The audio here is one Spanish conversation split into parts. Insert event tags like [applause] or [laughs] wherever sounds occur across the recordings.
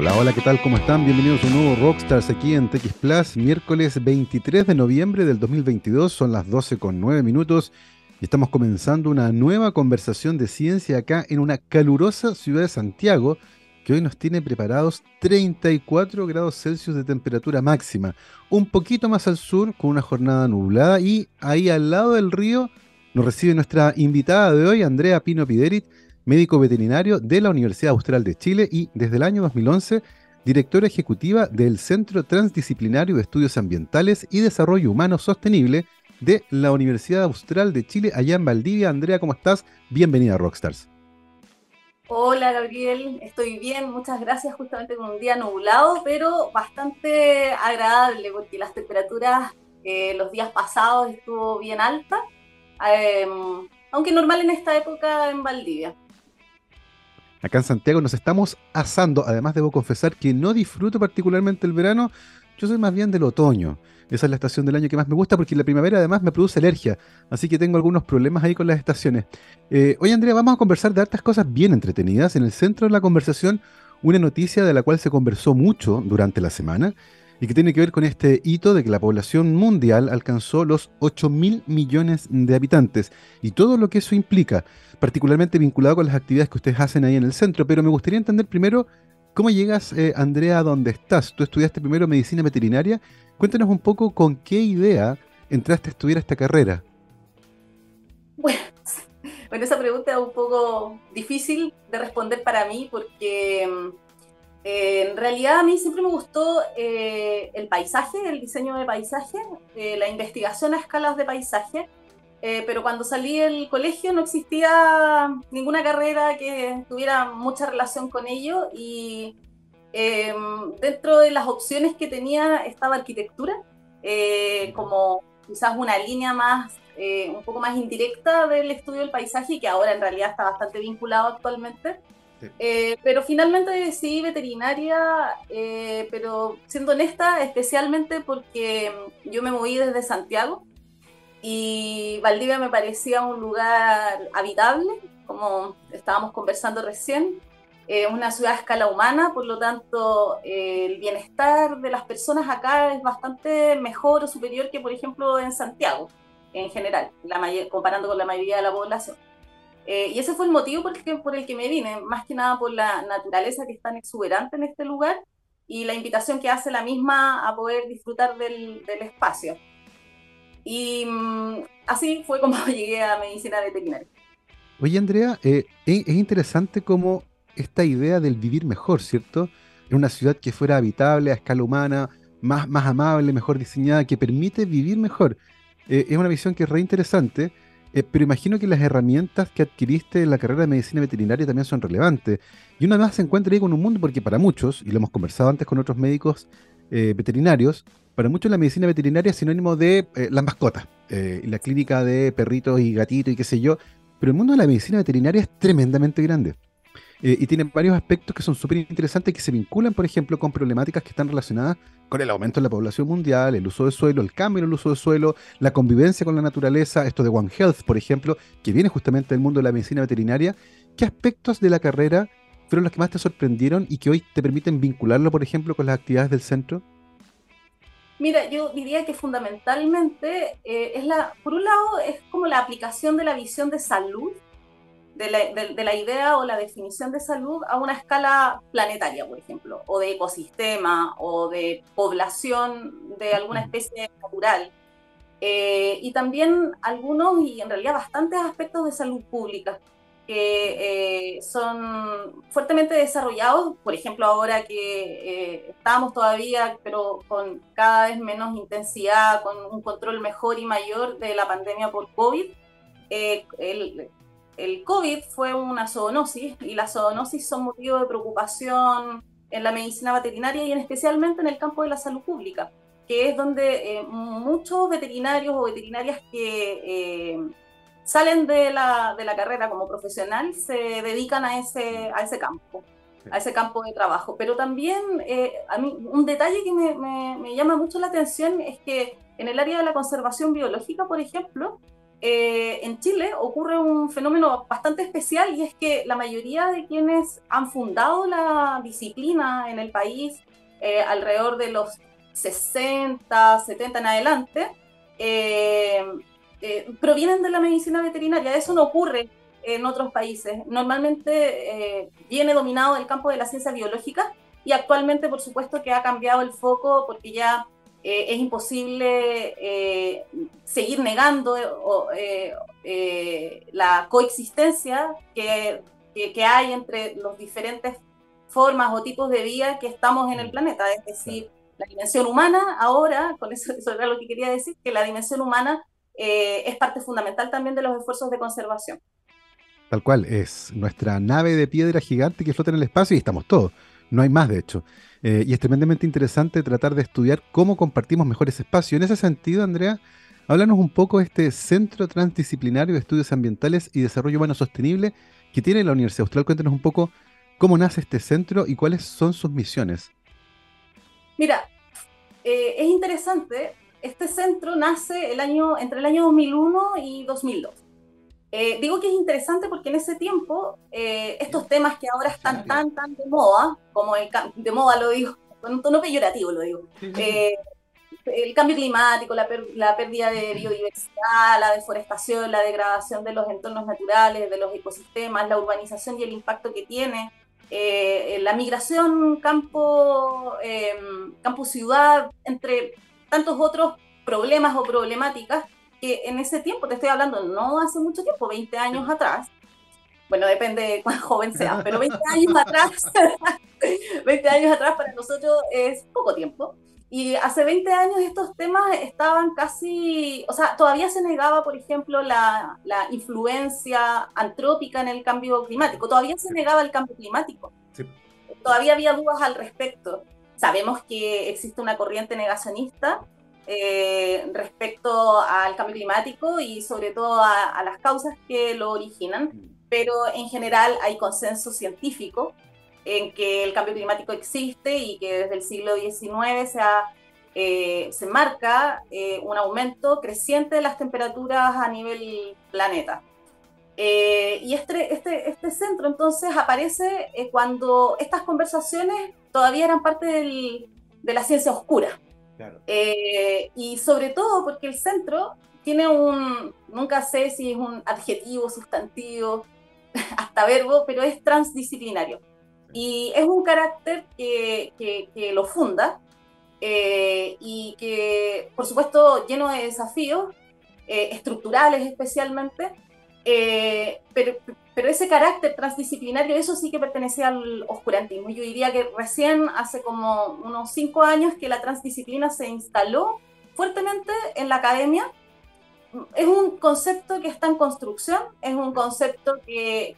Hola, hola, ¿qué tal? ¿Cómo están? Bienvenidos a un nuevo Rockstars aquí en TX Plus, miércoles 23 de noviembre del 2022, son las 12 con 9 minutos y estamos comenzando una nueva conversación de ciencia acá en una calurosa ciudad de Santiago que hoy nos tiene preparados 34 grados Celsius de temperatura máxima, un poquito más al sur con una jornada nublada y ahí al lado del río nos recibe nuestra invitada de hoy, Andrea Pino Piderit, médico veterinario de la Universidad Austral de Chile y desde el año 2011 directora ejecutiva del Centro Transdisciplinario de Estudios Ambientales y Desarrollo Humano Sostenible de la Universidad Austral de Chile, allá en Valdivia. Andrea, ¿cómo estás? Bienvenida a Rockstars. Hola Gabriel, estoy bien, muchas gracias. Justamente con un día nublado, pero bastante agradable porque las temperaturas eh, los días pasados estuvo bien alta, eh, aunque normal en esta época en Valdivia. Acá en Santiago nos estamos asando. Además, debo confesar que no disfruto particularmente el verano. Yo soy más bien del otoño. Esa es la estación del año que más me gusta porque la primavera además me produce alergia. Así que tengo algunos problemas ahí con las estaciones. Eh, hoy, Andrea, vamos a conversar de hartas cosas bien entretenidas. En el centro de la conversación, una noticia de la cual se conversó mucho durante la semana y que tiene que ver con este hito de que la población mundial alcanzó los 8 mil millones de habitantes y todo lo que eso implica, particularmente vinculado con las actividades que ustedes hacen ahí en el centro. Pero me gustaría entender primero cómo llegas, eh, Andrea, a donde estás. Tú estudiaste primero medicina veterinaria. Cuéntanos un poco con qué idea entraste a estudiar esta carrera. Bueno, [laughs] esa pregunta es un poco difícil de responder para mí porque mm, eh, en realidad a mí siempre me gustó eh, el paisaje, el diseño de paisaje, eh, la investigación a escalas de paisaje, pero cuando salí del colegio no existía ninguna carrera que tuviera mucha relación con ello y dentro de las opciones que tenía estaba arquitectura, como quizás una línea más, un poco más indirecta del estudio del paisaje que ahora en realidad está bastante vinculado actualmente. Eh, pero finalmente decidí veterinaria, eh, pero siendo honesta, especialmente porque yo me moví desde Santiago y Valdivia me parecía un lugar habitable, como estábamos conversando recién, eh, una ciudad a escala humana, por lo tanto el bienestar de las personas acá es bastante mejor o superior que por ejemplo en Santiago en general, comparando con la mayoría de la población. Eh, y ese fue el motivo por el, que, por el que me vine, más que nada por la naturaleza que es tan exuberante en este lugar y la invitación que hace la misma a poder disfrutar del, del espacio. Y mm, así fue como [laughs] llegué a medicina veterinaria. Oye, Andrea, eh, es, es, interesante como esta idea del vivir mejor, ¿cierto? En una ciudad que fuera habitable a escala humana, más, más amable, mejor diseñada, que permite vivir mejor. Eh, es una visión que es re interesante eh, pero imagino que las herramientas que adquiriste en la carrera de medicina veterinaria también son relevantes. Y una más se encuentra ahí con un mundo, porque para muchos, y lo hemos conversado antes con otros médicos eh, veterinarios, para muchos la medicina veterinaria es sinónimo de eh, las mascotas, la clínica de perritos y gatitos y qué sé yo. Pero el mundo de la medicina veterinaria es tremendamente grande. Eh, y tienen varios aspectos que son súper interesantes que se vinculan, por ejemplo, con problemáticas que están relacionadas con el aumento de la población mundial, el uso del suelo, el cambio en el uso del suelo, la convivencia con la naturaleza, esto de One Health, por ejemplo, que viene justamente del mundo de la medicina veterinaria. ¿Qué aspectos de la carrera fueron los que más te sorprendieron y que hoy te permiten vincularlo, por ejemplo, con las actividades del centro? Mira, yo diría que fundamentalmente eh, es la, por un lado, es como la aplicación de la visión de salud de la, idea o la definición de salud a una escala planetaria, por ejemplo, o de ecosistema o de población de alguna especie natural. Eh, y también algunos y en realidad bastantes aspectos de salud pública que eh, son fuertemente desarrollados, por ejemplo ahora que eh, estamos todavía, pero con cada vez menos intensidad, con un control mejor y mayor de la pandemia por COVID, el, el COVID fue una zoonosis y las zoonosis son motivo de preocupación en la medicina veterinaria y en especialmente en el campo de la salud pública, que es donde eh, muchos veterinarios o veterinarias que eh, salen de la, de la, carrera como profesional se dedican a ese, a ese campo, a ese campo de trabajo. Pero también eh, a mí un detalle que me, me, me llama mucho la atención es que en el área de la conservación biológica, por ejemplo, eh, en Chile ocurre un fenómeno bastante especial y es que la mayoría de quienes han fundado la disciplina en el país eh, alrededor de los 60, 70 en adelante, eh, provienen de la medicina veterinaria. Eso no ocurre en otros países. Normalmente viene dominado el campo de la ciencia biológica y actualmente, por supuesto, que ha cambiado el foco porque ya eh, es imposible eh, seguir negando eh, la coexistencia que, que, hay entre los diferentes formas o tipos de vida que estamos en el mm. planeta. Es decir, la dimensión humana ahora, con eso, eso, era lo que quería decir, que la dimensión humana es parte fundamental también de los esfuerzos de conservación. Tal cual, es nuestra nave de piedra gigante que flota en el espacio y estamos todos. No hay más, de hecho. Eh, y es tremendamente interesante tratar de estudiar cómo compartimos mejores espacios. En ese sentido, Andrea, háblanos un poco de este Centro Transdisciplinario de Estudios Ambientales y Desarrollo Humano Sostenible que tiene la Universidad Austral. Cuéntanos un poco cómo nace este centro y cuáles son sus misiones. Mira, eh, es interesante. Este centro nace el año, entre el año 2001 y 2002. Eh, digo que es interesante porque en ese tiempo eh, estos temas que ahora están tan, tan de moda, como el de moda lo digo, [laughs] con un tono peyorativo lo digo, eh, el cambio climático, la, la, pérdida de biodiversidad, la deforestación, la degradación de los entornos naturales, de los ecosistemas, la urbanización y el impacto que tiene, la migración campo, campo ciudad, entre tantos otros problemas o problemáticas que en ese tiempo, te estoy hablando, no hace mucho tiempo, 20 años atrás, bueno, depende de cuán joven sea, [laughs] pero 20 años atrás, [laughs] 20 años atrás para nosotros es poco tiempo. Y hace 20 años estos temas estaban casi, o sea, todavía se negaba, por ejemplo, la, la influencia antrópica en el cambio climático, todavía se negaba el cambio climático. Todavía había dudas al respecto. Sabemos que existe una corriente negacionista eh, respecto al cambio climático y sobre todo a, las causas que lo originan, mm. pero en general hay consenso científico en que el cambio climático existe y que desde el siglo XIX se, eh, se marca eh, un aumento creciente de las temperaturas a nivel planeta. y este, este, este, centro entonces aparece cuando estas conversaciones todavía eran parte de la ciencia oscura. Eh, y sobre todo porque el centro tiene un, nunca sé si es un adjetivo, sustantivo, [laughs] hasta verbo, pero es transdisciplinario. Y es un carácter que, que, lo funda eh, y que, por supuesto, lleno de desafíos eh, estructurales especialmente, pero, pero ese carácter transdisciplinario, eso sí que pertenece al oscurantismo. Yo diría que recién hace como unos cinco años que la transdisciplina se instaló fuertemente en la academia. Es un concepto que está en construcción, es un concepto que,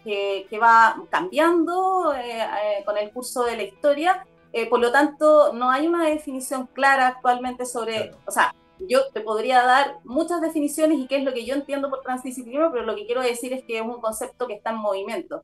que, va cambiando eh, eh, con el curso de la historia. Eh, por lo tanto, no hay una definición clara actualmente sobre, o sea, yo te podría dar muchas definiciones y qué es lo que yo entiendo por transdisciplina, pero lo que quiero decir es que es un concepto que está en movimiento,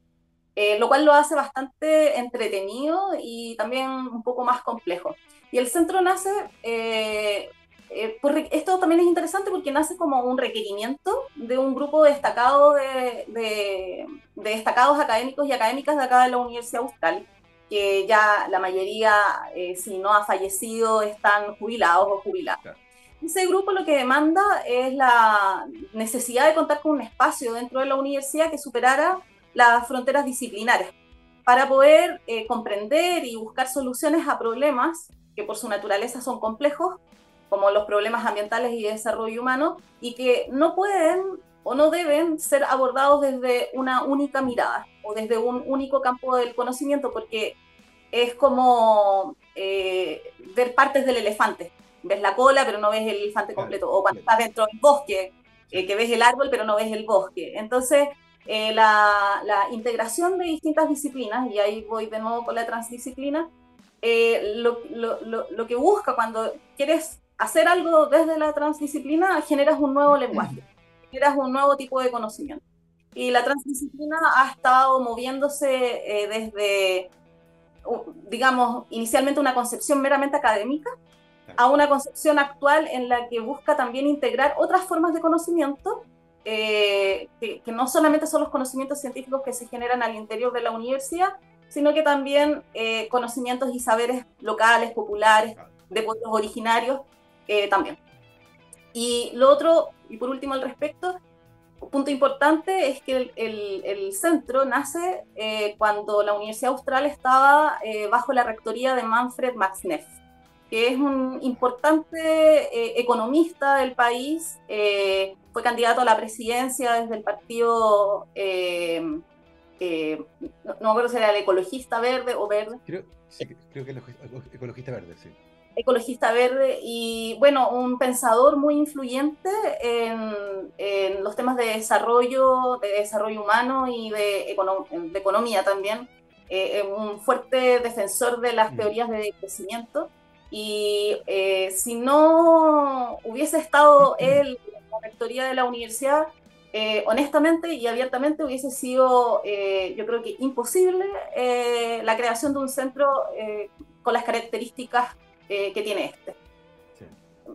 eh, lo cual lo hace bastante entretenido y también un poco más complejo. Y el centro nace, eh, eh, esto también es interesante porque nace como un requerimiento de un grupo destacado de, de, destacados académicos y académicas de acá de la Universidad Austral, que ya la mayoría, si no ha fallecido, están jubilados o jubilados. Ese grupo lo que demanda es la necesidad de contar con un espacio dentro de la universidad que superara las fronteras disciplinares para poder eh, comprender y buscar soluciones a problemas que por su naturaleza son complejos, como los problemas ambientales y de desarrollo humano, y que no pueden o no deben ser abordados desde una única mirada o desde un único campo del conocimiento, porque es como eh, ver partes del elefante ves la cola, pero no ves el elefante completo. O cuando estás dentro del bosque, eh, que ves el árbol, pero no ves el bosque. Entonces, eh, la, la, integración de distintas disciplinas, y ahí voy de nuevo con la transdisciplina, eh, lo, lo, lo, que busca cuando quieres hacer algo desde la transdisciplina, generas un nuevo lenguaje, [clears throat] generas un nuevo tipo de conocimiento. Y la transdisciplina ha estado moviéndose desde, digamos, inicialmente una concepción meramente académica, a una concepción actual en la que busca también integrar otras formas de conocimiento que, no solamente son los conocimientos científicos que se generan al interior de la universidad, sino que también conocimientos y saberes locales, populares, de pueblos originarios también. Y lo otro, y por último al respecto, un punto importante es que el, centro nace eh, cuando la Universidad Austral estaba eh, bajo la rectoría de Manfred Max Neff, que es un importante eh, economista del país, fue candidato a la presidencia desde el partido, no, me acuerdo si era el ecologista verde o verde. Creo, creo que el ecologista verde, sí ecologista verde y, bueno, un pensador muy influyente en, los temas de desarrollo, de desarrollo humano y de, economía también. Eh, un fuerte defensor de las mm. teorías de crecimiento. Y eh, si no hubiese estado él en la rectoría de la universidad, eh, honestamente y abiertamente hubiese sido, yo creo que imposible, la creación de un centro con las características eh, que tiene este.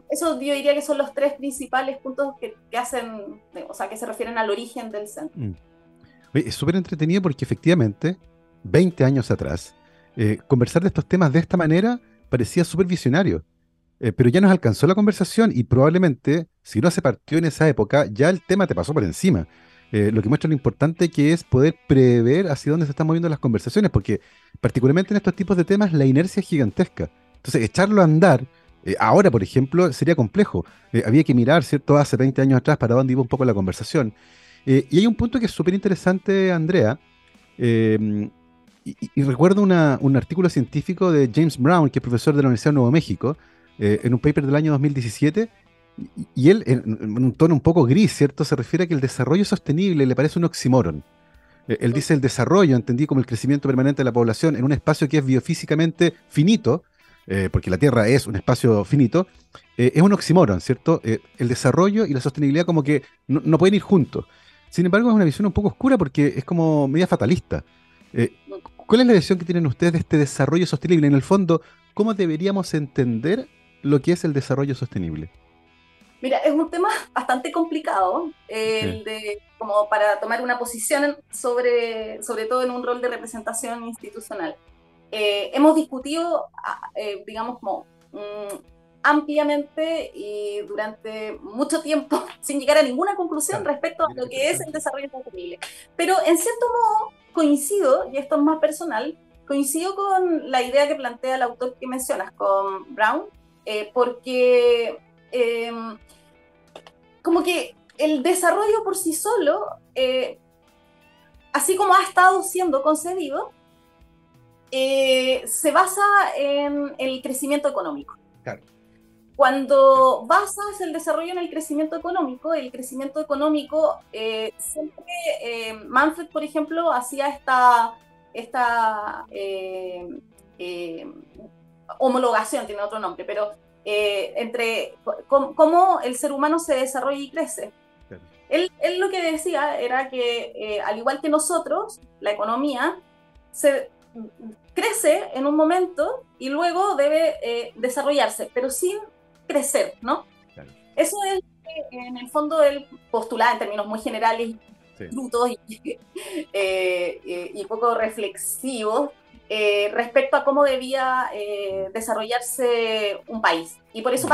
Eso yo diría que son los tres principales puntos que, hacen, o sea, que se refieren al origen del centro. Mm. Es súper entretenido porque efectivamente, 20 años atrás, eh, conversar de estos temas de esta manera parecía súper visionario. Eh, pero ya nos alcanzó la conversación y probablemente, si no se partió en esa época, ya el tema te pasó por encima. lo que muestra lo importante que es poder prever hacia dónde se están moviendo las conversaciones, porque particularmente en estos tipos de temas la inercia es gigantesca. Entonces, echarlo a andar, eh, ahora, por ejemplo, sería complejo. Eh, había que mirar, ¿cierto?, hace 20 años atrás para dónde iba un poco la conversación. Eh, y hay un punto que es súper interesante, Andrea. Y, recuerdo un artículo científico de James Brown, que es profesor de la Universidad de Nuevo México, en un paper del año 2017. Y, él, en, un tono un poco gris, ¿cierto?, se refiere a que el desarrollo sostenible le parece un oxímoron. él dice el desarrollo, entendí como el crecimiento permanente de la población en un espacio que es biofísicamente finito, eh, porque la Tierra es un espacio finito, eh, es un oxímoron, ¿cierto? Eh, el desarrollo y la sostenibilidad como que no, pueden ir juntos. Sin embargo, es una visión un poco oscura porque es como media fatalista. ¿Cuál es la visión que tienen ustedes de este desarrollo sostenible? En el fondo, ¿cómo deberíamos entender lo que es el desarrollo sostenible? Mira, es un tema bastante complicado, como para tomar una posición sobre, sobre todo en un rol de representación institucional. Eh, hemos discutido, ah, eh, digamos, como mm, ampliamente y durante mucho tiempo [laughs] sin llegar a ninguna conclusión respecto a lo que es el desarrollo sostenible. Pero en cierto modo coincido, y esto es más personal, coincido con la idea que plantea el autor que mencionas, con Brown, eh, porque em, como que el desarrollo por sí solo, así como ha estado siendo concebido, eh, se basa en el crecimiento económico. Cuando basas el desarrollo en el crecimiento económico, el crecimiento económico, eh, siempre eh, Manfred, por ejemplo, hacía esta, esta homologación, tiene otro nombre, pero entre cómo el ser humano se desarrolla y crece. Él, él, lo que decía era que, al igual que nosotros, la economía se crece en un momento y luego debe eh, desarrollarse, pero sin crecer, ¿no? Eso es en el fondo el postulado en términos muy generales, brutos y, [laughs] eh, y, poco reflexivos eh, respecto a cómo debía desarrollarse un país. Y por eso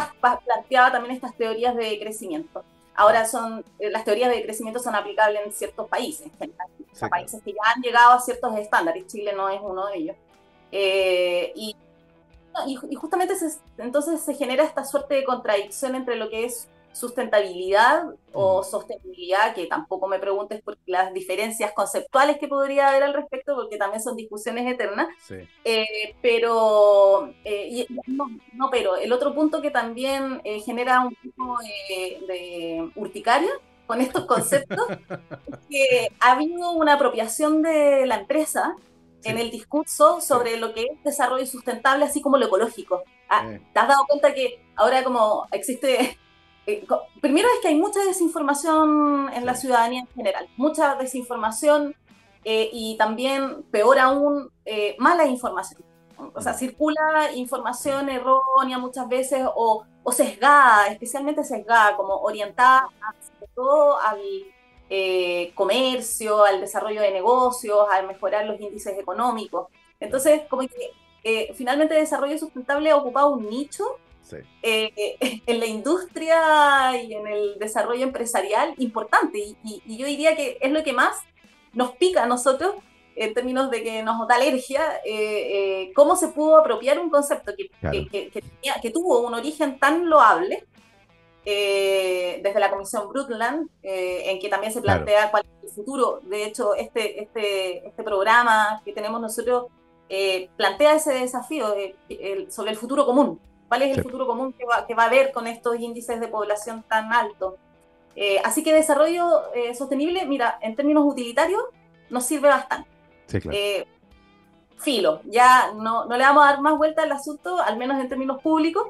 planteaba también estas teorías de crecimiento. Ahora son, las teorías de crecimiento son aplicables en ciertos países, en países que ya han llegado a ciertos estándares. Chile no es uno de ellos. Eh, y, y, justamente entonces se genera esta suerte de contradicción entre lo que es sustentabilidad o sostenibilidad, que tampoco me preguntes por las diferencias conceptuales que podría haber al respecto, porque también son discusiones eternas. Eh, pero, eh, no, pero el otro punto que también genera un poco de, de urticaria con estos conceptos [laughs] es que ha habido una apropiación de la empresa en el discurso sobre lo que es desarrollo sustentable, así como lo ecológico. Ah, ¿Te has dado cuenta que ahora como existe... Eh, primero es que hay mucha desinformación en la ciudadanía en general, mucha desinformación eh, y también, peor aún, eh, mala información. O sea, mm. circula información errónea muchas veces o, o sesgada, especialmente sesgada, como orientada a todo al eh, comercio, al desarrollo de negocios, a mejorar los índices económicos. Entonces, como que eh, finalmente el desarrollo sustentable ha ocupado un nicho eh, [laughs] en la industria y en el desarrollo empresarial importante. Y, yo diría que es lo que más nos pica a nosotros en términos de que nos da alergia, eh, cómo se pudo apropiar un concepto que, que, tuvo un origen tan loable desde la Comisión Brundtland, en que también se plantea cuál es el futuro. De hecho, este, este, este programa que tenemos nosotros eh, plantea ese desafío sobre el futuro común. ¿Cuál es el futuro común que va, que va, a haber con estos índices de población tan altos? Eh, así que desarrollo eh, sostenible, mira, en términos utilitarios, nos sirve bastante. Sí, claro. filo, ya no, no, le vamos a dar más vuelta al asunto, al menos en términos públicos,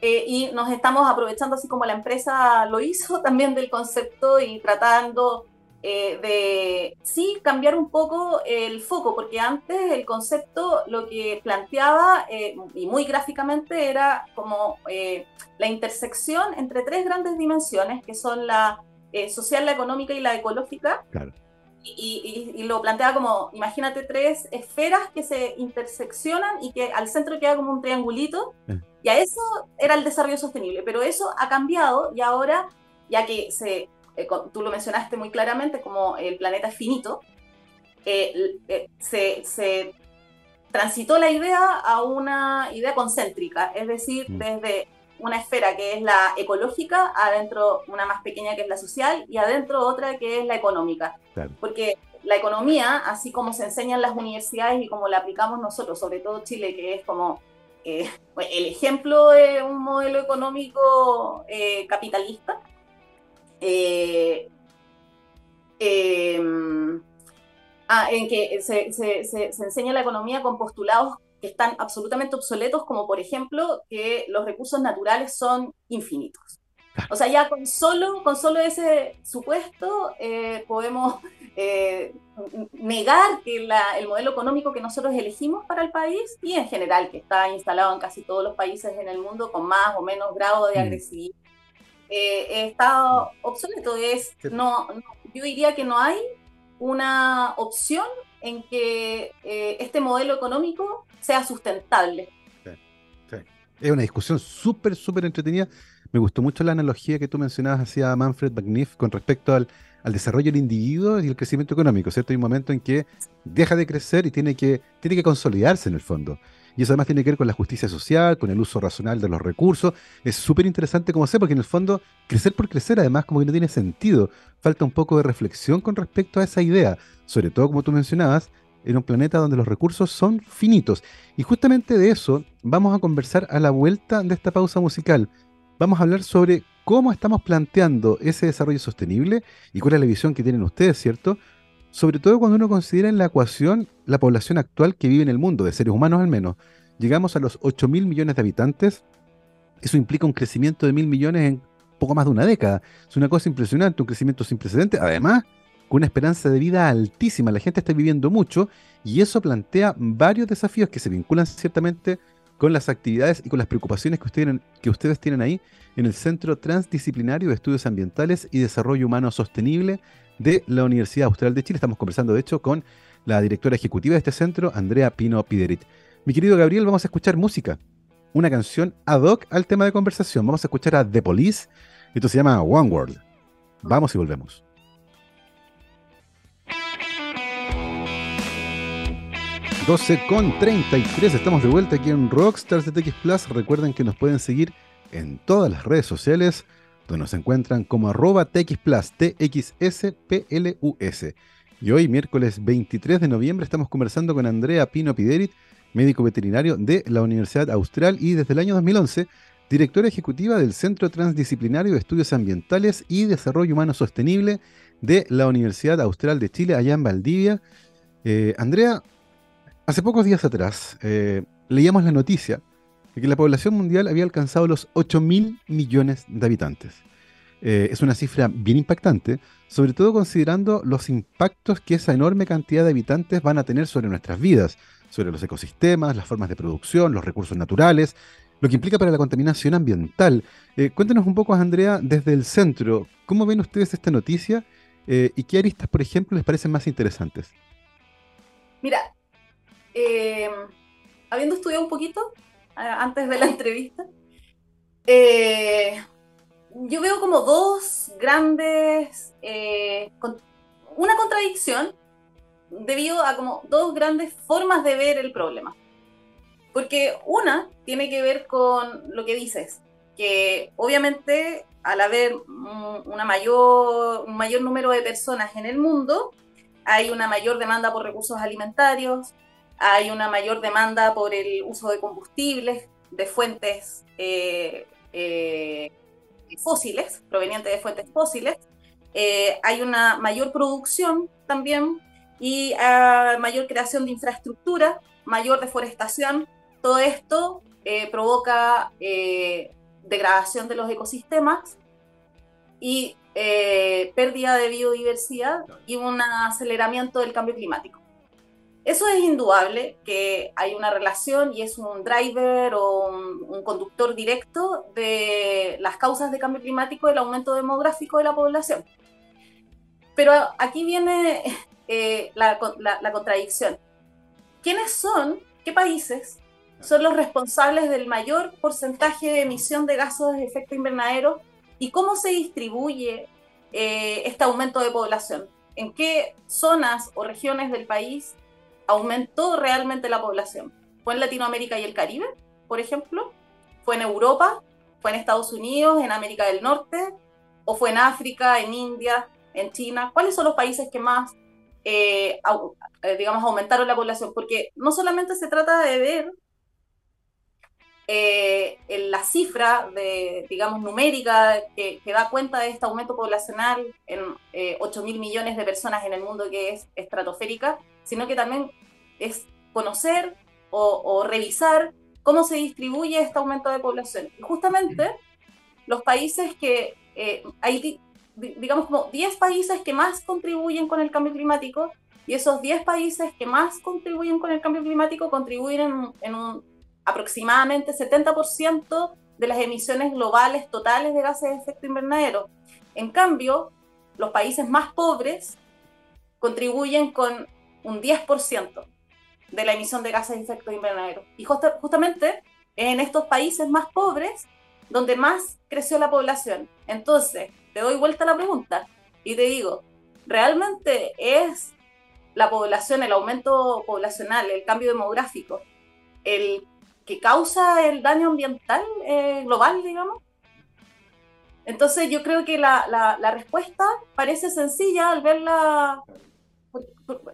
y nos estamos aprovechando, así como la empresa lo hizo, [laughs] también del concepto y tratando eh, de sí cambiar un poco el foco, porque antes el concepto lo que planteaba, eh, y muy gráficamente, era como eh, la intersección entre tres grandes dimensiones, que son la social, la económica y la ecológica. Y, lo planteaba como, imagínate tres esferas que se interseccionan y que al centro queda como un triangulito, y a eso era el desarrollo sostenible, pero eso ha cambiado y ahora, ya que se eh, tú lo mencionaste muy claramente, como el planeta es finito, eh, eh, se, transitó la idea a una idea concéntrica, es decir, mm. desde una esfera que es la ecológica, adentro una más pequeña que es la social y adentro otra que es la económica. Porque la economía, así como se enseña en las universidades y como la aplicamos nosotros, sobre todo Chile, que es como [laughs] el ejemplo de un modelo económico capitalista, eh, ah, en que se, enseña la economía con postulados que están absolutamente obsoletos, como por ejemplo que los recursos naturales son infinitos. O sea, ya con solo, con solo ese supuesto eh, podemos eh, negar que el modelo económico que nosotros elegimos para el país y en general que está instalado en casi todos los países en el mundo con más o menos grado de mm. agresividad eh, está obsoleto. Es, no, yo diría que no hay una opción en que eh, este modelo económico sea sustentable. Es una discusión súper, súper entretenida. Me gustó mucho la analogía que tú mencionabas hacia Manfred McNiff con respecto al, al desarrollo del individuo y el crecimiento económico, ¿cierto? Hay un momento en que deja de crecer y tiene que, tiene que consolidarse en el fondo. Y eso además tiene que ver con la justicia social, con el uso racional de los recursos. Es súper interesante como sé, porque en el fondo, crecer por crecer, además, como que no tiene sentido. Falta un poco de reflexión con respecto a esa idea. Sobre todo, como tú mencionabas, en un planeta donde los recursos son finitos. Y justamente de eso vamos a conversar a la vuelta de esta pausa musical. Vamos a hablar sobre cómo estamos planteando ese desarrollo sostenible y cuál es la visión que tienen ustedes, ¿cierto? sobre todo cuando uno considera en la ecuación la población actual que vive en el mundo, de seres humanos al menos. Llegamos a los 8 mil millones de habitantes. Eso implica un crecimiento de mil millones en poco más de una década. Es una cosa impresionante, un crecimiento sin precedentes. Además, con una esperanza de vida altísima. La gente está viviendo mucho y eso plantea varios desafíos que se vinculan ciertamente con las actividades y con las preocupaciones que ustedes, tienen ahí en el Centro Transdisciplinario de Estudios Ambientales y Desarrollo Humano Sostenible de la Universidad Austral de Chile. Estamos conversando, de hecho, con la directora ejecutiva de este centro, Andrea Pino Piderit. Mi querido Gabriel, vamos a escuchar música. Una canción ad hoc al tema de conversación. Vamos a escuchar a The Police. Esto se llama One World. Vamos y volvemos. 12 con 33, estamos de vuelta aquí en Rockstars de TX Plus. Recuerden que nos pueden seguir en todas las redes sociales donde nos encuentran como arroba TXPlus, TXSPLUS. Y hoy, miércoles 23 de noviembre, estamos conversando con Andrea Pino Piderit, médico veterinario de la Universidad Austral y desde el año 2011, directora ejecutiva del Centro Transdisciplinario de Estudios Ambientales y Desarrollo Humano Sostenible de la Universidad Austral de Chile, allá en Valdivia. Eh, Andrea, hace pocos días atrás eh, leíamos la noticia que la población mundial había alcanzado los 8 mil millones de habitantes. Eh, es una cifra bien impactante, sobre todo considerando los impactos que esa enorme cantidad de habitantes van a tener sobre nuestras vidas, sobre los ecosistemas, las formas de producción, los recursos naturales, lo que implica para la contaminación ambiental. Eh, cuéntenos un poco, Andrea, desde el centro, ¿cómo ven ustedes esta noticia y qué aristas, por ejemplo, les parecen más interesantes? Mira, eh, habiendo estudiado un poquito antes de la [laughs] entrevista, yo veo como dos grandes, una contradicción debido a como dos grandes formas de ver el problema. Porque una tiene que ver con lo que dices, que obviamente al haber una mayor, un mayor número de personas en el mundo, hay una mayor demanda por recursos alimentarios, hay una mayor demanda por el uso de combustibles, de fuentes eh, eh, fósiles, provenientes de fuentes fósiles, eh, hay una mayor producción también y ah, mayor creación de infraestructura, mayor deforestación, todo esto provoca degradación de los ecosistemas y pérdida de biodiversidad y un aceleramiento del cambio climático. Eso es indudable que hay una relación y es un driver o un, conductor directo de las causas de cambio climático el aumento demográfico de la población. Pero aquí viene [laughs] la, la contradicción. ¿Quiénes son, qué países son los responsables del mayor porcentaje de emisión de gases de efecto invernadero y cómo se distribuye eh, este aumento de población. ¿En qué zonas o regiones del país aumentó realmente la población? ¿Fue en Latinoamérica y el Caribe, por ejemplo? ¿Fue en Europa? ¿Fue en Estados Unidos, en América del Norte? ¿O fue en África, en India, en China? ¿Cuáles son los países que más, eh, eh, digamos, aumentaron la población? Porque no solamente se trata de ver eh, la cifra de, digamos, numérica que, da cuenta de este aumento poblacional en eh, 8 mil millones de personas en el mundo que es estratosférica, sino que también es conocer o, revisar cómo se distribuye este aumento de población. Y justamente los países que eh, hay, digamos, como 10 países que más contribuyen con el cambio climático, y esos 10 países que más contribuyen con el cambio climático contribuyen en un aproximadamente 70% de las emisiones globales totales de gases de efecto invernadero. En cambio, los países más pobres contribuyen con un 10% de la emisión de gases de efecto invernadero. Y justamente en estos países más pobres donde más creció la población. Entonces, te doy vuelta a la pregunta y te digo, ¿realmente es la población, el aumento poblacional, el cambio demográfico, el que causa el daño ambiental eh, global, digamos. Entonces yo creo que la, la, respuesta parece sencilla al verla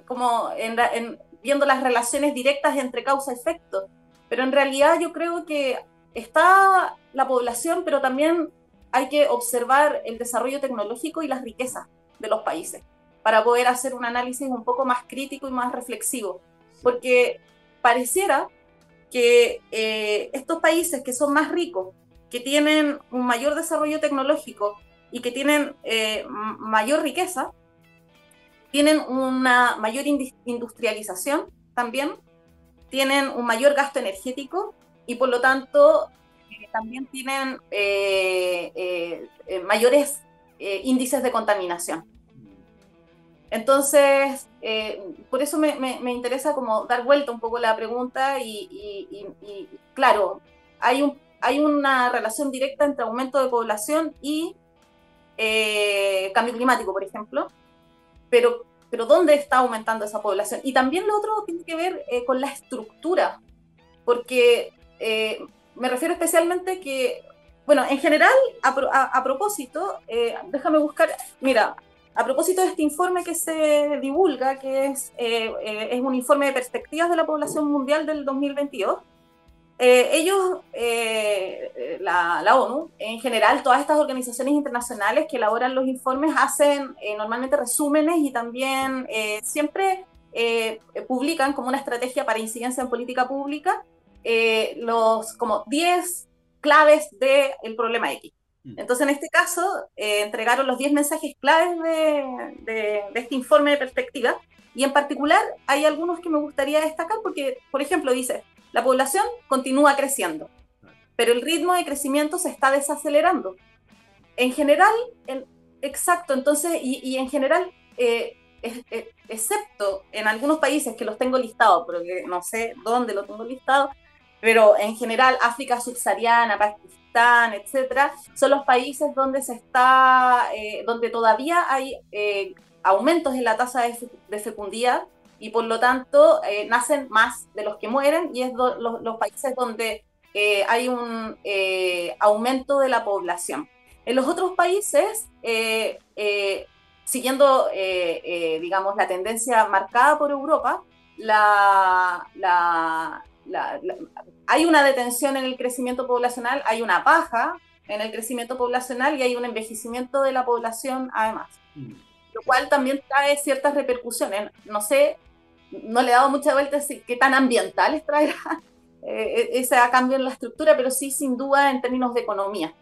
como en, viendo las relaciones directas entre causa y efecto, pero en realidad yo creo que está la población, pero también hay que observar el desarrollo tecnológico y las riquezas de los países para poder hacer un análisis un poco más crítico y más reflexivo, porque pareciera que eh, estos países que son más ricos, que tienen un mayor desarrollo tecnológico y que tienen eh, mayor riqueza, tienen una mayor industrialización también, tienen un mayor gasto energético y por lo tanto eh, también tienen mayores índices de contaminación. Entonces, eh, por eso me, interesa como dar vuelta un poco la pregunta y, claro, hay, un, hay una relación directa entre aumento de población y eh, cambio climático, por ejemplo, pero, pero ¿dónde está aumentando esa población? Y también lo otro tiene que ver eh, con la estructura, porque me refiero especialmente que, bueno, en general, a propósito, déjame buscar, mira, a propósito de este informe que se divulga, que es, eh, eh, es un informe de perspectivas de la población mundial del 2022, eh, ellos, la, la, ONU, en general, todas estas organizaciones internacionales que elaboran los informes hacen normalmente resúmenes y también siempre publican como una estrategia para incidencia en política pública los como 10 claves del problema X. Mm. Entonces, en este caso, eh, entregaron los 10 mensajes claves de, este informe de perspectiva y en particular hay algunos que me gustaría destacar porque, por ejemplo, dice, la población continúa creciendo. pero el ritmo de crecimiento se está desacelerando. En general, exacto, entonces, y, en general, eh, excepto en algunos países que los tengo listados, pero que no sé dónde lo tengo listado, pero en general África subsahariana, Pakistán, etcétera, son los países donde se está, eh, donde todavía hay eh, aumentos en la tasa de, fecundidad y por lo tanto nacen más de los que mueren y es los, países donde hay un aumento de la población. En los otros países, eh, eh, siguiendo, eh, digamos, la tendencia marcada por Europa, hay una detención en el crecimiento poblacional, hay una baja en el crecimiento poblacional y hay un envejecimiento de la población además. Lo cual también trae ciertas repercusiones. No sé, no le he dado mucha vuelta qué tan ambientales traerá ese cambio en la estructura, pero sí sin duda en términos de economía.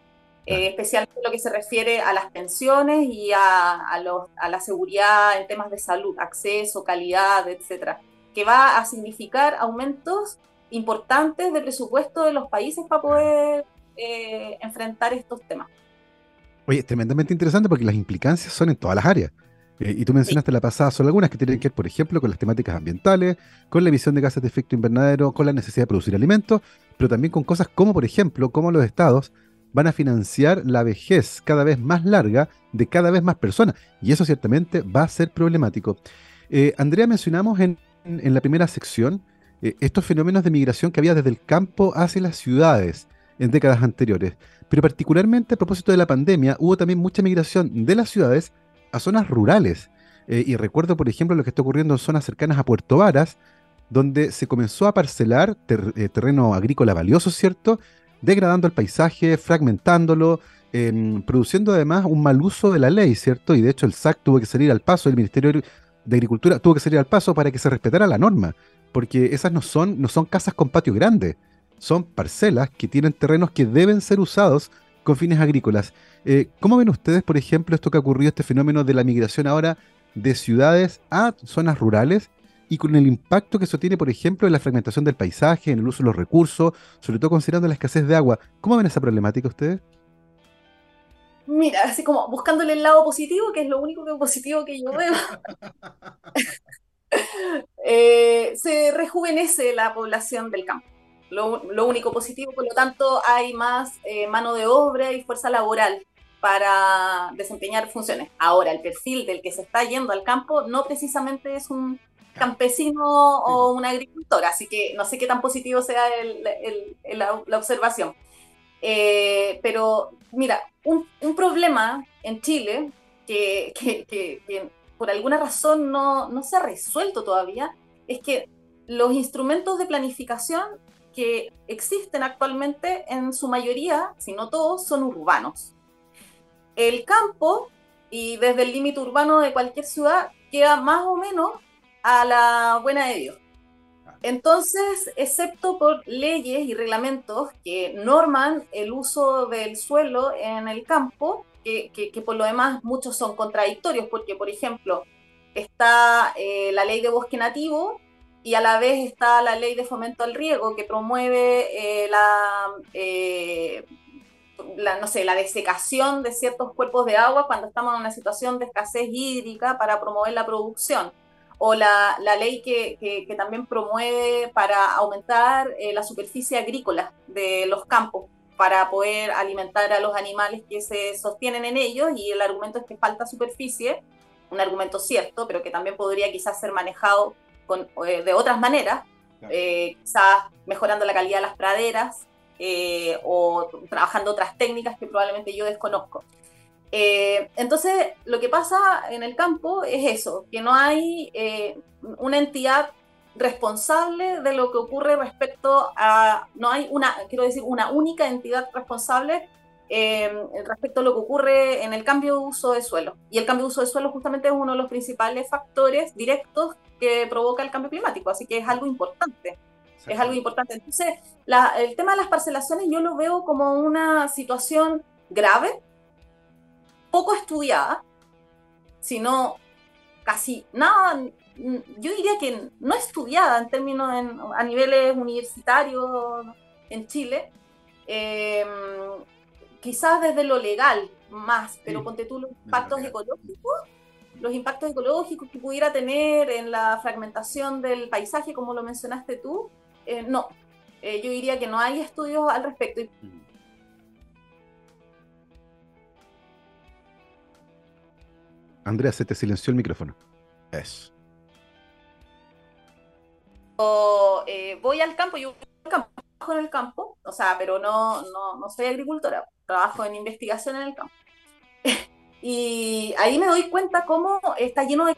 Eh, especialmente lo que se refiere a las pensiones y a, la seguridad en temas de salud, acceso, calidad, etcétera, que va a significar aumentos importantes de presupuesto de los países para poder eh, enfrentar estos temas. Oye, es tremendamente interesante porque las implicancias son en todas las áreas. Eh, y tú mencionaste la pasada, son algunas que tienen que ver, por ejemplo, con las temáticas ambientales, con la emisión de gases de efecto invernadero, con la necesidad de producir alimentos, pero también con cosas como, por ejemplo, cómo los estados van a financiar la vejez cada vez más larga de cada vez más personas. Y eso ciertamente va a ser problemático. Eh, Andrea, mencionamos en, la primera sección eh, estos fenómenos de migración que había desde el campo hacia las ciudades en décadas anteriores. Pero particularmente a propósito de la pandemia, hubo también mucha migración de las ciudades a zonas rurales. Eh, y recuerdo, por ejemplo, lo que está ocurriendo en zonas cercanas a Puerto Varas, donde se comenzó a parcelar terreno agrícola valioso, ¿cierto? degradando el paisaje, fragmentándolo, em, produciendo además un mal uso de la ley, ¿cierto? Y de hecho el SAC tuvo que salir al paso, el Ministerio de Agricultura tuvo que salir al paso para que se respetara la norma, porque esas no son, no son casas con patio grande, son parcelas que tienen terrenos que deben ser usados con fines agrícolas. Eh, ¿Cómo ven ustedes, por ejemplo, esto que ha ocurrido, este fenómeno de la migración ahora de ciudades a zonas rurales y con el impacto que eso tiene, por ejemplo, en la fragmentación del paisaje, en el uso de los recursos, sobre todo considerando la escasez de agua. ¿Cómo ven esa problemática ustedes? Mira, así como buscándole el lado positivo, que es lo único que positivo que yo veo. [laughs] [laughs] Eh, se rejuvenece la población del campo. Lo, único positivo, por lo tanto, hay más eh, mano de obra y fuerza laboral para desempeñar funciones. Ahora, el perfil del que se está yendo al campo no precisamente es un campesino o un agricultor, así que no sé qué tan positivo sea la, observación. Eh, pero mira, un, problema en Chile que, por alguna razón no, no, se ha resuelto todavía es que los instrumentos de planificación que existen actualmente en su mayoría, si no todos, son urbanos. El campo y desde el límite urbano de cualquier ciudad queda más o menos a la buena de Dios. Entonces, excepto por leyes y reglamentos que norman el uso del suelo en el campo, que, por lo demás muchos son contradictorios, porque, por ejemplo, está eh, la ley de bosque nativo y a la vez está la ley de fomento al riego, que promueve eh, la, eh, la, no sé, la desecación de ciertos cuerpos de agua cuando estamos en una situación de escasez hídrica para promover la producción. O la, la ley que, que, también promueve para aumentar eh, la superficie agrícola de los campos para poder alimentar a los animales que se sostienen en ellos y el argumento es que falta superficie, un argumento cierto, pero que también podría quizás ser manejado con, eh, de otras maneras, eh, quizás mejorando la calidad de las praderas o trabajando otras técnicas que probablemente yo desconozco. Eh, entonces, lo que pasa en el campo es eso, que no hay eh, una entidad responsable de lo que ocurre respecto a, no hay una, quiero decir, una única entidad responsable eh, respecto a lo que ocurre en el cambio de uso de suelo. Y el cambio de uso de suelo justamente es uno de los principales factores directos que provoca el cambio climático, así que es algo importante. Es algo importante. Entonces, el tema de las parcelaciones yo lo veo como una situación grave, poco estudiada, sino casi nada, yo diría que no estudiada en términos a niveles universitarios en Chile, em, quizás desde lo legal más, pero ponte tú los impactos ecológicos, los impactos ecológicos que pudiera tener en la fragmentación del paisaje, como lo mencionaste tú, eh, no. Eh, yo diría que no hay estudios al respecto. Andrea, se te silenció el micrófono. Eso. Eh, voy al campo, yo trabajo en el campo, o sea, pero no, no, no soy agricultora, trabajo en investigación en el campo. [laughs] y ahí me doy cuenta cómo está lleno de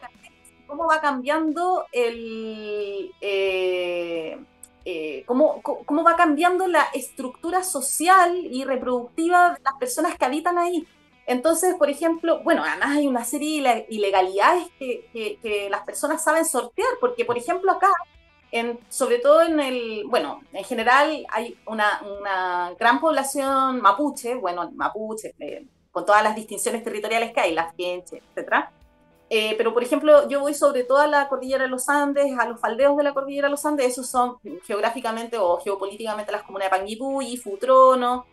cómo va cambiando el... Eh, eh, cómo, cómo, va cambiando la estructura social y reproductiva de las personas que habitan ahí. Entonces, por ejemplo, bueno, además hay una serie de ilegalidades que, que, las personas saben sortear, porque, por ejemplo, acá sobre todo en el, bueno, en general hay una, una gran población mapuche, bueno, mapuche, eh, con todas las distinciones territoriales que hay, las quenches, etc. Eh, pero, por ejemplo, yo voy sobre todo a la cordillera de los Andes, a los faldeos de la cordillera de los Andes, esos son geográficamente o geopolíticamente las comunidades de Panguipulli, Futrono.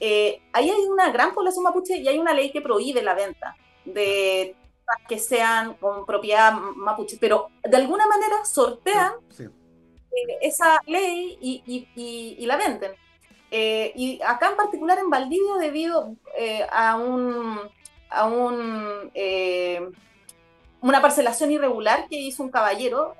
Eh, ahí hay una gran población mapuche y hay una ley que prohíbe la venta de que sean con propiedad mapuche, pero de alguna manera sortean eh, esa ley y, la venden. Eh, y acá en particular en Valdivia, debido eh, a un, a un una parcelación irregular que hizo un caballero,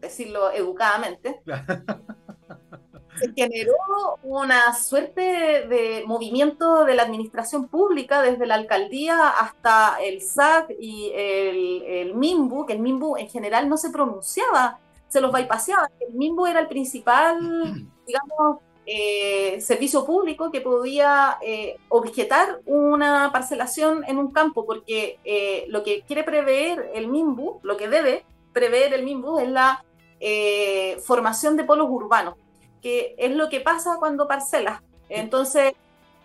decirlo educadamente, [laughs] se generó una suerte de movimiento de la administración pública, desde la alcaldía hasta el SAC y el, el MIMBU, que el MIMBU en general no se pronunciaba se los bypaseaba. El MIMBO era el principal, [clears throat] digamos, eh, servicio público que podía eh, objetar una parcelación en un campo, porque eh, lo que quiere prever el MIMBU, lo que debe prever el MIMBU es la formación de polos urbanos, que es lo que pasa cuando parcelas. Entonces,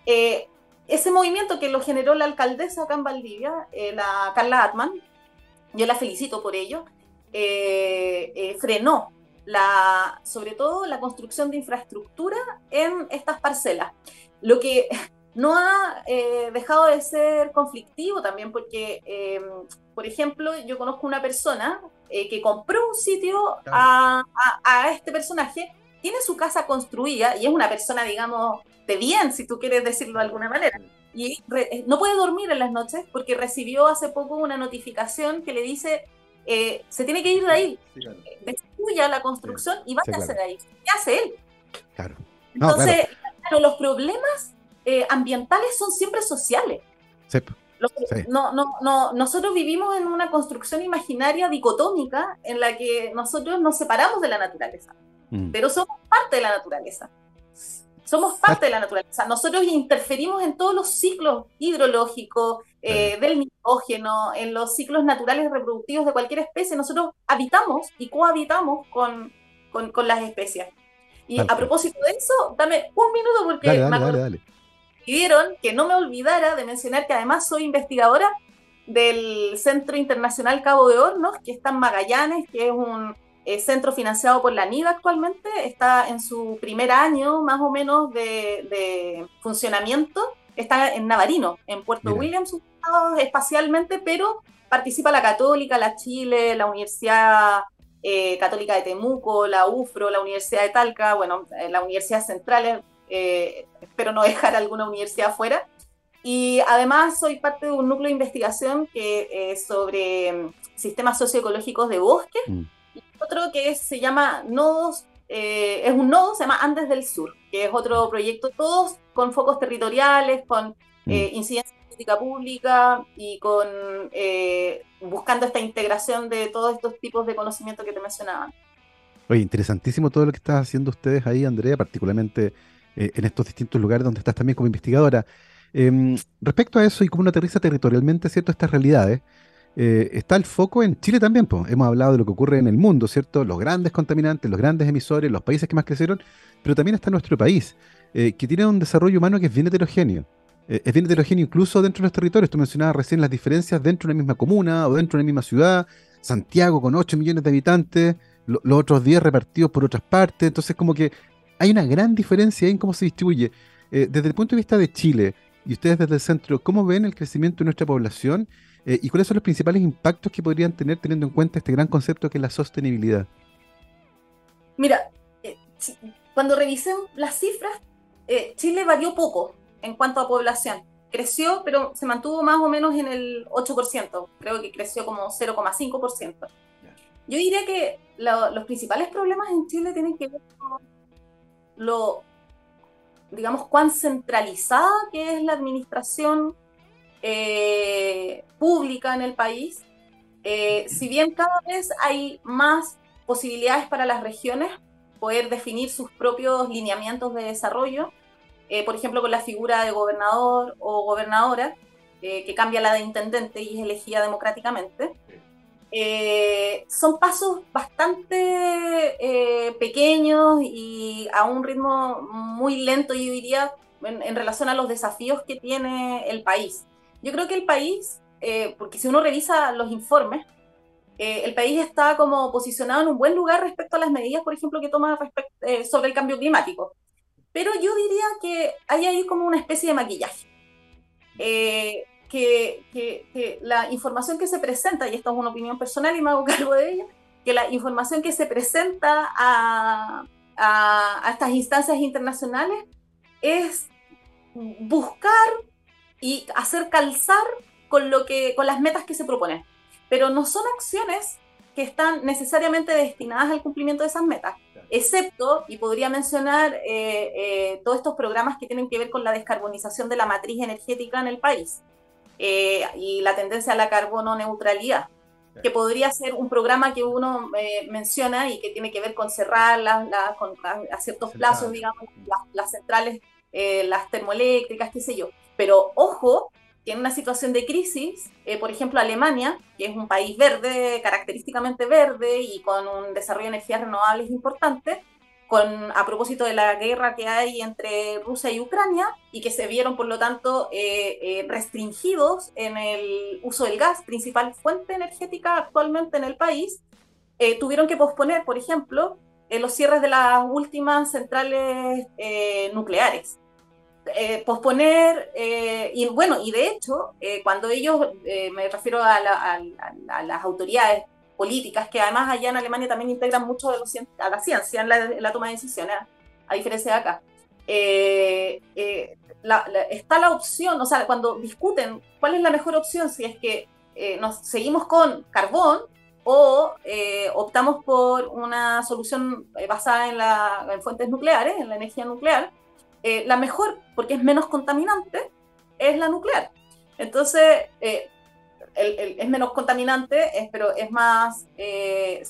ese movimiento que lo generó la alcaldesa acá en Valdivia, la Carla Atman, yo la felicito por ello, frenó la, sobre todo la construcción de infraestructura en estas parcelas. Lo que [laughs] no ha eh, dejado de ser conflictivo también porque, em, por ejemplo, yo conozco una persona que compró un sitio a, este personaje, tiene su casa construida y es una persona, digamos, de bien, si tú quieres decirlo de alguna manera. Y no puede dormir en las noches porque recibió hace poco una notificación que le dice eh, se tiene que ir de ahí. Destruya la construcción y vaya a hacer ahí. ¿Qué hace él? Claro. Entonces, los problemas eh, ambientales son siempre sociales. No, no, no, nosotros vivimos en una construcción imaginaria dicotómica en la que nosotros nos separamos de la naturaleza, mm. pero somos parte de la naturaleza. Somos parte de la naturaleza. Nosotros interferimos en todos los ciclos hidrológicos, eh, del nitrógeno, en los ciclos naturales reproductivos de cualquier especie. Nosotros habitamos y cohabitamos con, con, las especies. Y a propósito de eso, dame un minuto porque me pidieron que no me olvidara de mencionar que además soy investigadora del Centro Internacional Cabo de Hornos, que está en Magallanes, que es un eh, centro financiado por la NIDA actualmente, está en su primer año más o menos de, de funcionamiento, está en Navarino, en Puerto Williams, espacialmente, pero participa la Católica, la Chile, la Universidad eh, Católica de Temuco, la UFRO, la Universidad de Talca, bueno, eh, la Universidad Central, eh, espero no [laughs] dejar alguna universidad afuera. Y además soy parte de un núcleo de investigación que es sobre sistemas socioecológicos de bosque. Mm. Y otro que se llama Nodos, es un nodo, se llama Andes del Sur, que es otro proyecto, todos con focos territoriales, con mm. incidencias política pública y con eh, buscando esta integración de todos estos tipos de conocimiento que te mencionaban. Oye, interesantísimo todo lo que están haciendo ustedes ahí, Andrea, particularmente eh, en estos distintos lugares donde estás también como investigadora. Em, respecto a eso y cómo uno aterriza territorialmente, ¿cierto? Estas realidades, eh, está el foco en Chile también, pues. Hemos hablado de lo que ocurre en el mundo, ¿cierto? Los grandes contaminantes, los grandes emisores, los países que más crecieron, pero también está nuestro país, que tiene un desarrollo humano que es bien heterogéneo. Eh, es bien heterogéneo incluso dentro de los territorios. Tú mencionabas recién las diferencias dentro de una misma comuna o dentro de una misma ciudad. Santiago con 8 millones de habitantes, los otros 10 repartidos por otras partes. Entonces, como que hay una gran diferencia en cómo se distribuye. Eh, desde el punto de vista de Chile, y ustedes desde el centro, ¿cómo ven el crecimiento de nuestra población eh, y cuáles son los principales impactos que podrían tener teniendo en cuenta este gran concepto que es la sostenibilidad? Mira, eh, cuando revisé las cifras, Chile varió poco en cuanto a población. Creció, pero se mantuvo más o menos en el 8%. Creo que creció como 0,5%. Yo diría que los principales problemas en Chile tienen que ver con lo, digamos, cuán centralizada que es la administración eh, pública en el país. Eh, si bien cada vez hay más posibilidades para las regiones poder definir sus propios lineamientos de desarrollo, eh, por ejemplo, con la figura de gobernador o gobernadora, que cambia la de intendente y es elegida democráticamente. Eh, son pasos bastante eh, pequeños y a un ritmo muy lento, yo diría, en, relación a los desafíos que tiene el país. Yo creo que el país, eh, porque si uno revisa los informes, el país está como posicionado en un buen lugar respecto a las medidas, por ejemplo, que toma sobre el cambio climático. Pero yo diría que hay ahí como una especie de maquillaje que, la información que se presenta, y esto es una opinión personal y me hago cargo de ella, que la información que se presenta a, a, estas instancias internacionales es buscar y hacer calzar con, lo que, con las metas que se proponen. Pero no son acciones que están necesariamente destinadas al cumplimiento de esas metas, excepto, y podría mencionar eh, eh, todos estos programas que tienen que ver con la descarbonización de la matriz energética en el país. Eh, y la tendencia a la carbono neutralidad, que podría ser un programa que uno eh, menciona y que tiene que ver con cerrar con, a, ciertos plazos, digamos, las, centrales, eh, las termoeléctricas, qué sé yo. Pero ojo, que en una situación de crisis, por ejemplo, Alemania, que es un país verde, característicamente verde y con un desarrollo de energías renovables importante, a propósito de la guerra que hay entre Rusia y Ucrania y que se vieron, por lo tanto, eh, eh, restringidos en el uso del gas, principal fuente energética actualmente en el país, eh, tuvieron que posponer, por ejemplo, los cierres de las últimas centrales nucleares. posponer, y bueno, y de hecho, cuando ellos, me refiero a, a las autoridades políticas, que además allá en Alemania también integran mucho de a la ciencia en la, toma de decisiones, a diferencia de acá. Eh, eh, está la opción, o sea, cuando discuten cuál es la mejor opción, si es que eh, nos seguimos con carbón o optamos por una solución basada en, la, en, fuentes nucleares, en la energía nuclear, la mejor, porque es menos contaminante, es la nuclear. Entonces, es menos contaminante, pero es más, eh,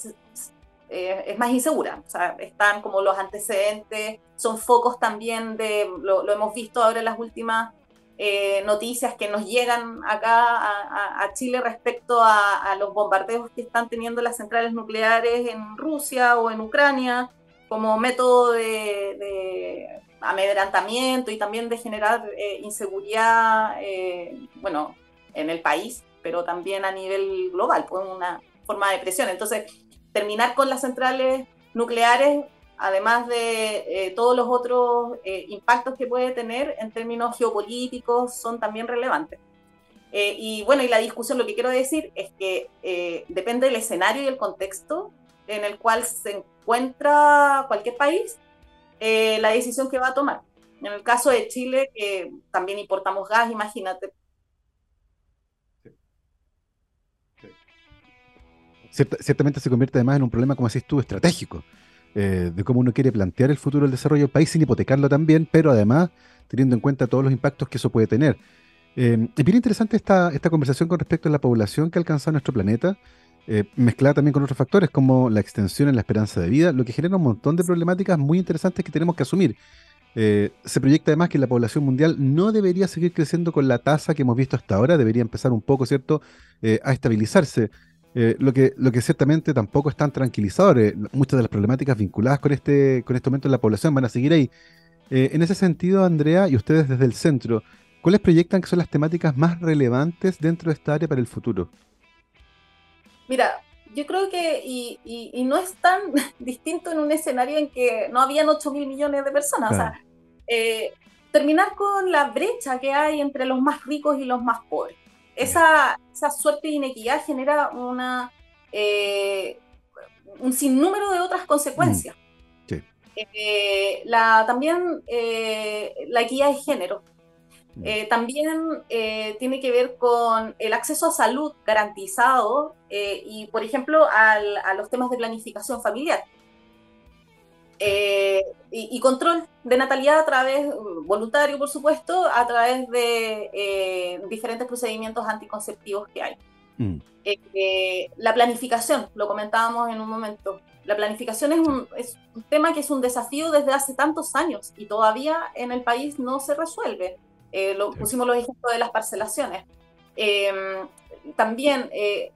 eh, es más insegura. O sea, están como los antecedentes, son focos también de, lo, hemos visto ahora en las últimas eh, noticias que nos llegan acá a, Chile respecto a, los bombardeos que están teniendo las centrales nucleares en Rusia o en Ucrania como método de, amedrantamiento y también de generar inseguridad, bueno, en el país pero también a nivel global, pues una forma de presión. Entonces, terminar con las centrales nucleares, además de eh, todos los otros eh, impactos que puede tener en términos geopolíticos, son también relevantes. Eh, y bueno, y la discusión, lo que quiero decir es que depende del escenario y el contexto en el cual se encuentra cualquier país, la decisión que va a tomar. En el caso de Chile, que también importamos gas, imagínate, ciertamente se convierte además en un problema, como decís tú, estratégico, eh, de cómo uno quiere plantear el futuro del desarrollo del país sin hipotecarlo también, pero además teniendo en cuenta todos los impactos que eso puede tener. Eh, es bien interesante esta, esta conversación con respecto a la población que ha alcanzado nuestro planeta, eh, mezclada también con otros factores como la extensión en la esperanza de vida, lo que genera un montón de problemáticas muy interesantes que tenemos que asumir. se proyecta además que la población mundial no debería seguir creciendo con la tasa que hemos visto hasta ahora, debería empezar un poco, ¿cierto?, a estabilizarse. Eh, lo, que, lo que ciertamente tampoco es tan tranquilizador. Eh, muchas de las problemáticas vinculadas con este, con este aumento de la población van a seguir ahí. Eh, en ese sentido, Andrea, y ustedes desde el centro, ¿cuáles proyectan que son las temáticas más relevantes dentro de esta área para el futuro? Mira, yo creo que, y, y, no es tan [laughs] distinto en un escenario en que no habían 8 mil millones de personas. O sea, eh, terminar con la brecha que hay entre los más ricos y los más pobres. Esa, esa suerte de inequidad genera una, eh, un sinnúmero de otras consecuencias. Mm, eh, la, también la equidad de género. Mm. también tiene que ver con el acceso a salud garantizado y, por ejemplo, a los temas de planificación familiar. Eh, y, control de natalidad a través, voluntario por supuesto, a través de eh, diferentes procedimientos anticonceptivos que hay. Mm. Eh, la planificación, lo comentábamos en un momento, la planificación es un, es un, tema que es un desafío desde hace tantos años y todavía en el país no se resuelve. lo, Pusimos los ejemplos de las parcelaciones. Em, también,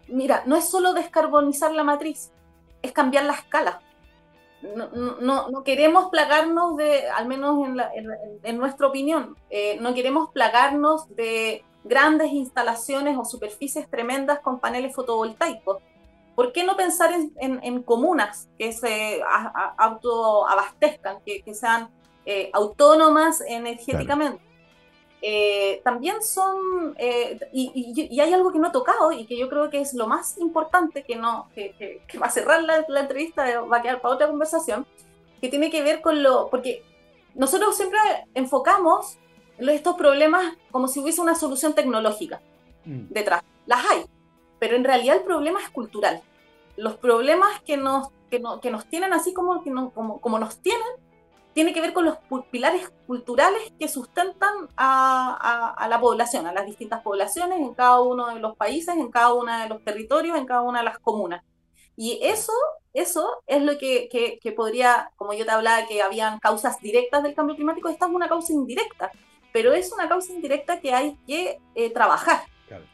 mira, no es solo descarbonizar la matriz, es cambiar la escala no, no, queremos plagarnos de, al menos en, nuestra opinión, eh, no queremos plagarnos de grandes instalaciones o superficies tremendas con paneles fotovoltaicos. ¿Por qué no pensar en, comunas que se autoabastezcan, que, que sean eh, autónomas energéticamente? Eh, también son, eh, y, hay algo que no he tocado y que yo creo que es lo más importante, que, no, que, va a cerrar la, entrevista, va a quedar para otra conversación, que tiene que ver con lo, porque nosotros siempre enfocamos estos problemas como si hubiese una solución tecnológica mm. detrás. Las hay, pero en realidad el problema es cultural. Los problemas que nos, que, que nos tienen así como, como, como nos tienen tiene que ver con los pilares culturales que sustentan a, la población, a las distintas poblaciones en cada uno de los países, en cada uno de los territorios, en cada una de las comunas. Y eso, eso es lo que, podría, como yo te hablaba, que habían causas directas del cambio climático, esta es una causa indirecta, pero es una causa indirecta que hay que eh, trabajar,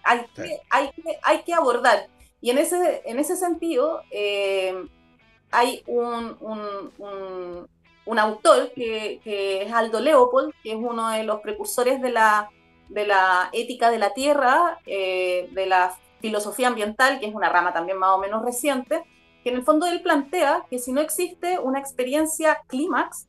hay, que, hay, que, hay que abordar. Y en ese, en ese sentido, eh, hay un, un autor que, es Aldo Leopold, que es uno de los precursores de la, de la ética de la tierra, eh, de la filosofía ambiental, que es una rama también más o menos reciente, que en el fondo él plantea que si no existe una experiencia clímax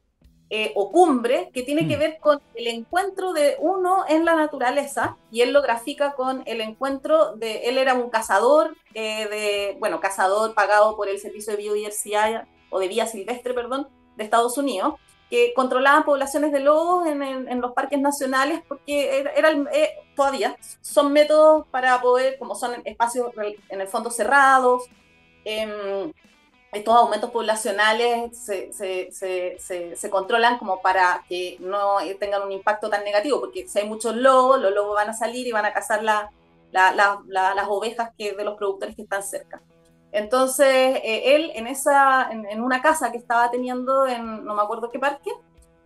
eh, o cumbre que tiene que mm. ver con el encuentro de uno en la naturaleza, y él lo grafica con el encuentro de, él era un cazador, eh, de, bueno, cazador pagado por el Servicio de Biodiversidad o de Vía Silvestre, perdón, de Estados Unidos, que controlaban poblaciones de lobos en, los parques nacionales, porque era, eh, todavía son métodos para poder, como son espacios en el fondo cerrados, em, estos aumentos poblacionales se, se, se, controlan como para que no tengan un impacto tan negativo, porque si hay muchos lobos, los lobos van a salir y van a cazar la, las ovejas que, de los productores que están cerca. Entonces, eh, él en, esa, en, una casa que estaba teniendo en no me acuerdo qué parque,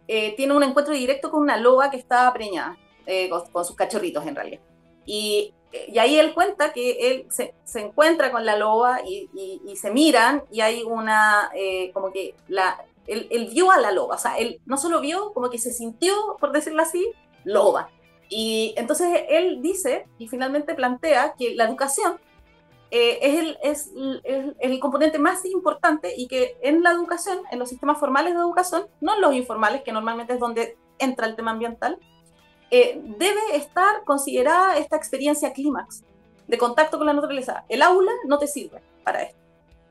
eh, tiene un encuentro directo con una loba que estaba preñada, eh, con, sus cachorritos en realidad. Y, y, ahí él cuenta que él se, se encuentra con la loba y, y, se miran y hay una, como que la, él, él, vio a la loba, o sea, él no solo vio, como que se sintió, por decirlo así, loba. Y entonces él dice y finalmente plantea que la educación eh, es, el, es el, el, componente más importante y que en la educación, en los sistemas formales de educación, no en los informales, que normalmente es donde entra el tema ambiental, eh, debe estar considerada esta experiencia clímax de contacto con la naturaleza. El aula no te sirve para esto.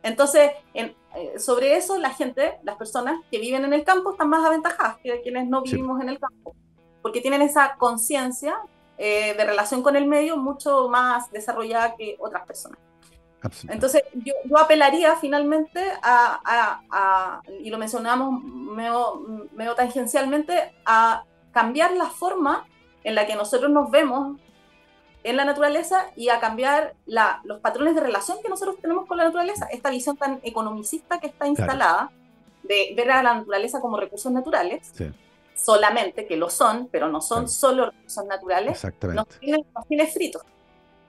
Entonces, en, eh, sobre eso, la gente, las personas que viven en el campo están más aventajadas que quienes no vivimos en el campo, porque tienen esa conciencia de relación con el medio mucho más desarrollada que otras personas. Entonces, yo, apelaría finalmente a, y lo mencionamos medio, tangencialmente, a cambiar la forma en la que nosotros nos vemos en la naturaleza y a cambiar la, los patrones de relación que nosotros tenemos con la naturaleza, esta visión tan economicista que está instalada de ver a la naturaleza como recursos naturales, solamente, que lo son, pero no son solo recursos naturales, tiene, nos tiene fritos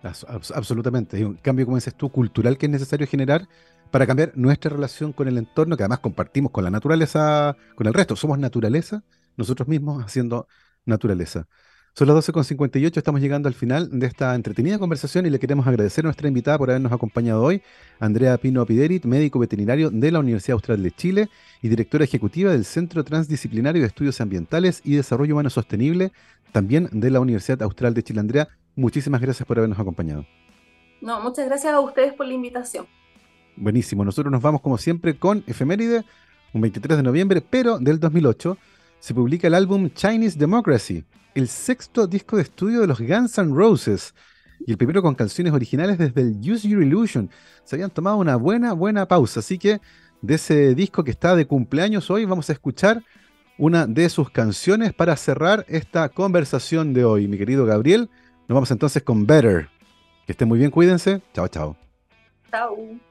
absolutamente. Hay un cambio, como dices tú, cultural que es necesario generar para cambiar nuestra relación con el entorno, que además compartimos con la naturaleza, con el resto. Somos naturaleza, nosotros mismos haciendo naturaleza. Son las 12.58, estamos llegando al final de esta entretenida conversación y le queremos agradecer a nuestra invitada por habernos acompañado hoy, Andrea Pino Piderit, médico veterinario de la Universidad Austral de Chile y directora ejecutiva del Centro Transdisciplinario de Estudios Ambientales y Desarrollo Humano Sostenible, también de la Universidad Austral de Chile. Andrea, muchísimas gracias por habernos acompañado. No, muchas gracias a ustedes por la invitación. Buenísimo, nosotros nos vamos como siempre con efeméride, un 23 de noviembre, pero del 2008, se publica el álbum Chinese Democracy, el sexto disco de estudio de los Guns N' Roses y el primero con canciones originales desde el Use Your Illusion. Se habían tomado una buena, buena pausa, así que de ese disco que está de cumpleaños hoy vamos a escuchar una de sus canciones para cerrar esta conversación de hoy. Mi querido Gabriel, nos vamos entonces con Better. Que estén muy bien, cuídense. Chao, chao. Chao.